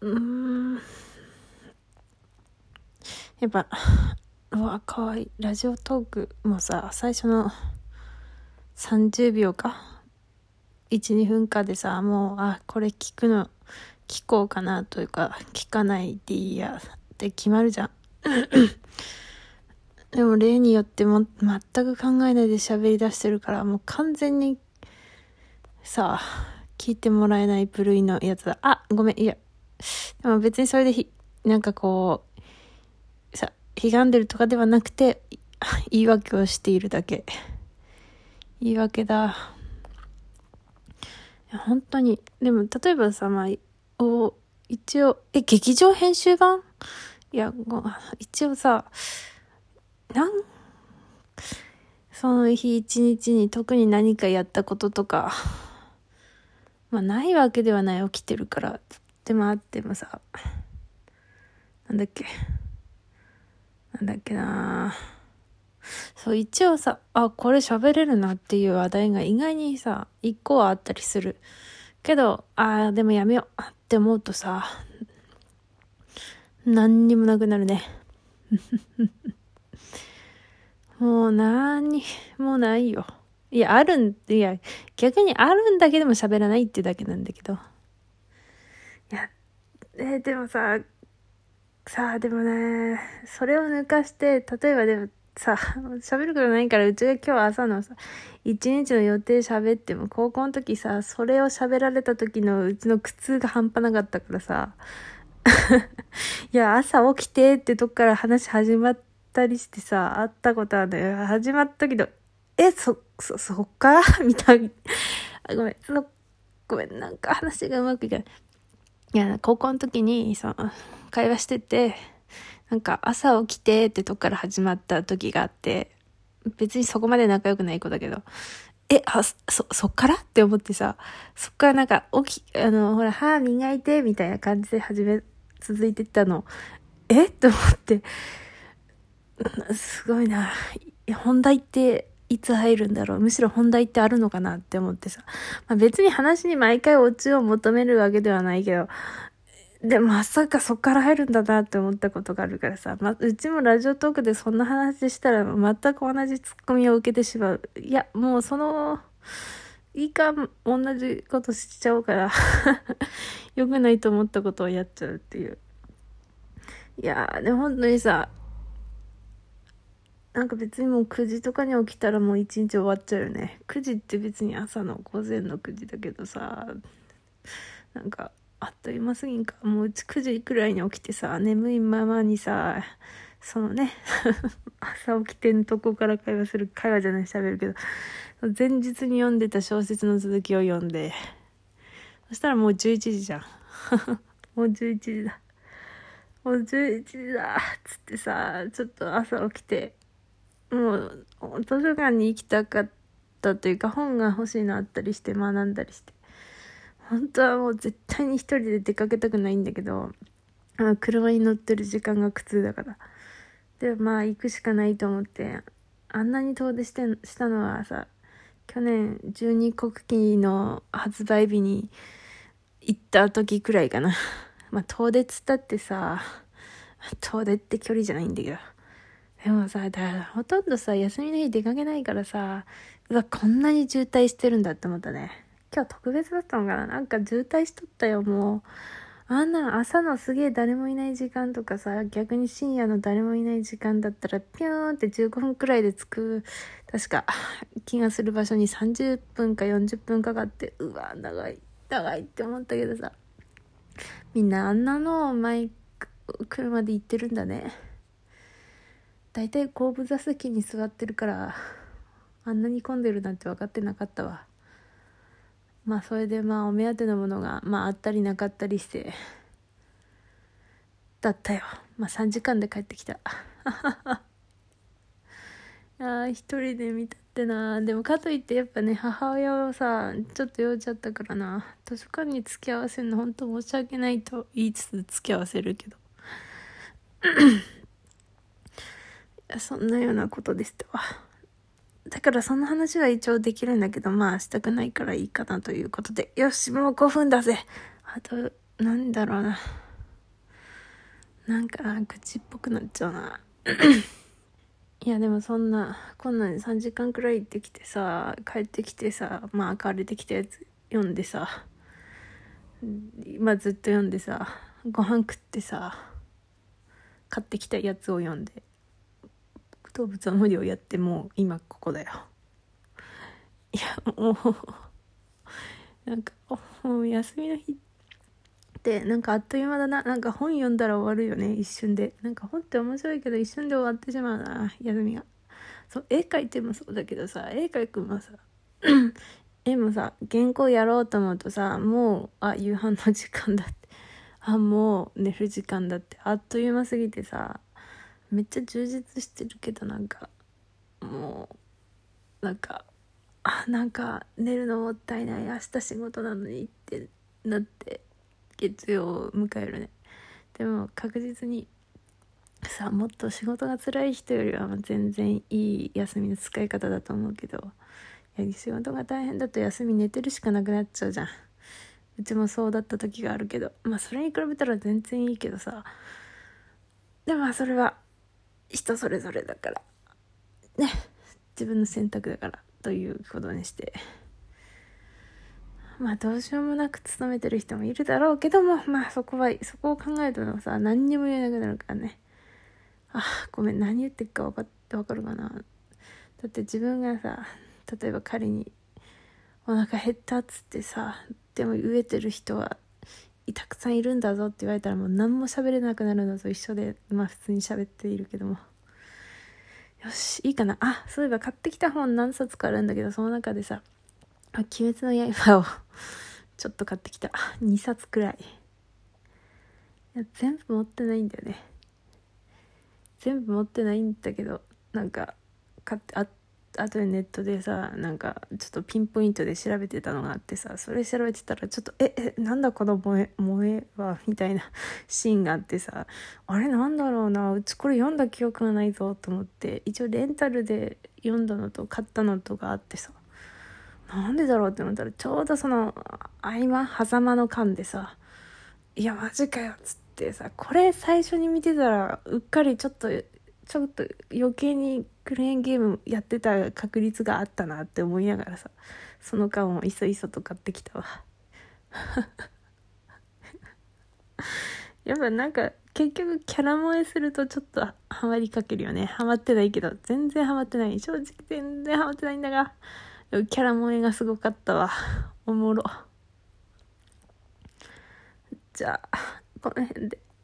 うん。やっぱ、うわ、かわいい。ラジオトークもさ、最初の30秒か？1、2分かでさ、もう、あ、これ聞くの、聞こうかなというか、聞かないでいいやって決まるじゃん。でも例によっても全く考えないで喋り出してるから、もう完全にさ、聞いてもらえない部類のやつだ。あ、ごめん、いや。でも別にそれでひ、なんかこう、さ、悲願でるとかではなくて、言い訳をしているだけ。言い訳だ。いや、本当に。でも、例えばさ、まあ、お、一応、え、劇場編集版？いや、一応さ、なんその日一日に特に何かやったこととか、まあないわけではない起きてるから、でもあってもさ、なんだっけ、なんだっけなそう、一応さ、あ、これ喋れるなっていう話題が意外にさ、一個はあったりする。けど、ああ、でもやめようって思うとさ、何にもなくなるね。もう何にもないよ。いや、あるん、いや、逆にあるんだけども喋らないってだけなんだけど。いや、えー、でもさ、さあ、でもね、それを抜かして、例えばでもさ、喋ることないから、うちが今日朝のさ、一日の予定喋っても、高校の時さ、それを喋られた時のうちの苦痛が半端なかったからさ、いや、朝起きてってとこから話始まったりしてさ、会ったことあるんだよ。始まったけど、え、そ、そ、そっかみたいな。ごめん、そ、ごめん、なんか話がうまくいかない。いや、高校の時に、その、会話してて、なんか朝起きてってとこから始まった時があって、別にそこまで仲良くない子だけど、え、あ、そ、そっからって思ってさ、そっからなんか、起き、あの、ほら、歯磨いて、みたいな感じで始め、続いてったの。え？って思って、すごいな。本題っていつ入るんだろうむしろ本題ってあるのかなって思ってさ。まあ、別に話に毎回オチを求めるわけではないけど、でも、まさかそっから入るんだなって思ったことがあるからさ、ま、うちもラジオトークでそんな話したら全く同じツッコミを受けてしまう。いや、もうその、いいか、同じことしちゃおうから 良くないと思ったことをやっちゃうっていう。いやー、で、本当にさ、なんか別にもう9時とかに起きたらもう一日終わっちゃうよね。9時って別に朝の午前の9時だけどさ、なんか、あっという間すぎんか。もううち9時くらいに起きてさ、眠いままにさ、そのね、朝起きてんとこから会話する、会話じゃない喋るけど、前日に読んでた小説の続きを読んで、そしたらもう11時じゃん。もう11時だ。もう11時だっつってさ、ちょっと朝起きて、もう図書館に行きたかったというか本が欲しいのあったりして学んだりして。本当はもう絶対に一人で出かけたくないんだけど、車に乗ってる時間が苦痛だから。で、まあ行くしかないと思って、あんなに遠出してしたのはさ、去年12国旗の発売日に行った時くらいかな。まあ遠出っつったってさ、遠出って距離じゃないんだけど。でもさ、だほとんどさ、休みの日出かけないからさ、うわ、こんなに渋滞してるんだって思ったね。今日特別だったのかななんか渋滞しとったよ、もう。あんな朝のすげえ誰もいない時間とかさ、逆に深夜の誰もいない時間だったら、ピューンって15分くらいで着く、確か、気がする場所に30分か40分かかって、うわ、長い、長いって思ったけどさ。みんなあんなのを前、車で行ってるんだね。だいたい後部座席に座ってるから、あんなに混んでるなんて分かってなかったわ。まあそれでまあお目当てのものがまああったりなかったりしてだったよ。まあ3時間で帰ってきた。いや一人で見たってな。でもかといってやっぱね母親をさちょっと酔っちゃったからな。図書館に付き合わせるの本当申し訳ないと言いつつ付き合わせるけど。そんなようなことでしたわだからその話は一応できるんだけど、まあしたくないからいいかなということで。よし、もう5分だぜ。あと、なんだろうな。なんか口っぽくなっちゃうな いやでもそんなこんなん3時間くらい行ってきてさ帰ってきてさまあ明れてきたやつ読んでさまあずっと読んでさご飯食ってさ買ってきたやつを読んで動物は無理をやってもう今ここだよ。いやもうなんかもう休みの日ってなんかあっという間だな。なんか本読んだら終わるよね。一瞬で。なんか本って面白いけど一瞬で終わってしまうな。休みが。そう絵描いてもそうだけどさ絵描くもさ 絵もさ原稿やろうと思うとさもうあ夕飯の時間だって。あもう寝る時間だって。あっという間すぎてさめっちゃ充実してるけどなんかもうなんかあなんか寝るのもったいない明日仕事なのにってなって月曜を迎えるね。でも確実にさもっと仕事が辛い人よりは全然いい休みの使い方だと思うけどや仕事が大変だと休み寝てるしかなくなっちゃうじゃん。うちもそうだった時があるけどまあそれに比べたら全然いいけどさ。でもそれは人それぞれだから。ね。自分の選択だからということにして。まあどうしようもなく勤めてる人もいるだろうけどもまあそこはそこを考えるとさ何にも言えなくなるからね。あごめん何言ってるか分かって分かるかな。だって自分がさ例えば仮にお腹減ったっつってさでも飢えてる人はたくさんいるんだぞって言われたらもう何も喋れなくなるのと一緒でまあ普通に喋っているけども。よしいいかな。あそういえば買ってきた本何冊かあるんだけどその中でさ「あ鬼滅の刃」を ちょっと買ってきた。2冊くらい。いや全部持ってないんだよね。全部持ってないんだけどなんか買ってあって後でネットでさなんかちょっとピンポイントで調べてたのがあってさそれ調べてたらちょっと「ええなんだこの萌え萌えは」みたいな シーンがあってさあれなんだろうなうちこれ読んだ記憶がないぞと思って一応レンタルで読んだのと買ったのとがあってさなんでだろうって思ったらちょうどその合間狭間の間でさ「いやマジかよ」っつってさこれ最初に見てたらうっかりちょっとちょっと余計にクレーンゲームやってた確率があったなって思いながらさその間もいそいそと買ってきたわ。やっぱなんか結局キャラ萌えするとちょっとハマりかけるよね。ハマってないけど全然ハマってない。正直全然ハマってないんだが。キャラ萌えがすごかったわ。おもろ。じゃあこの辺で。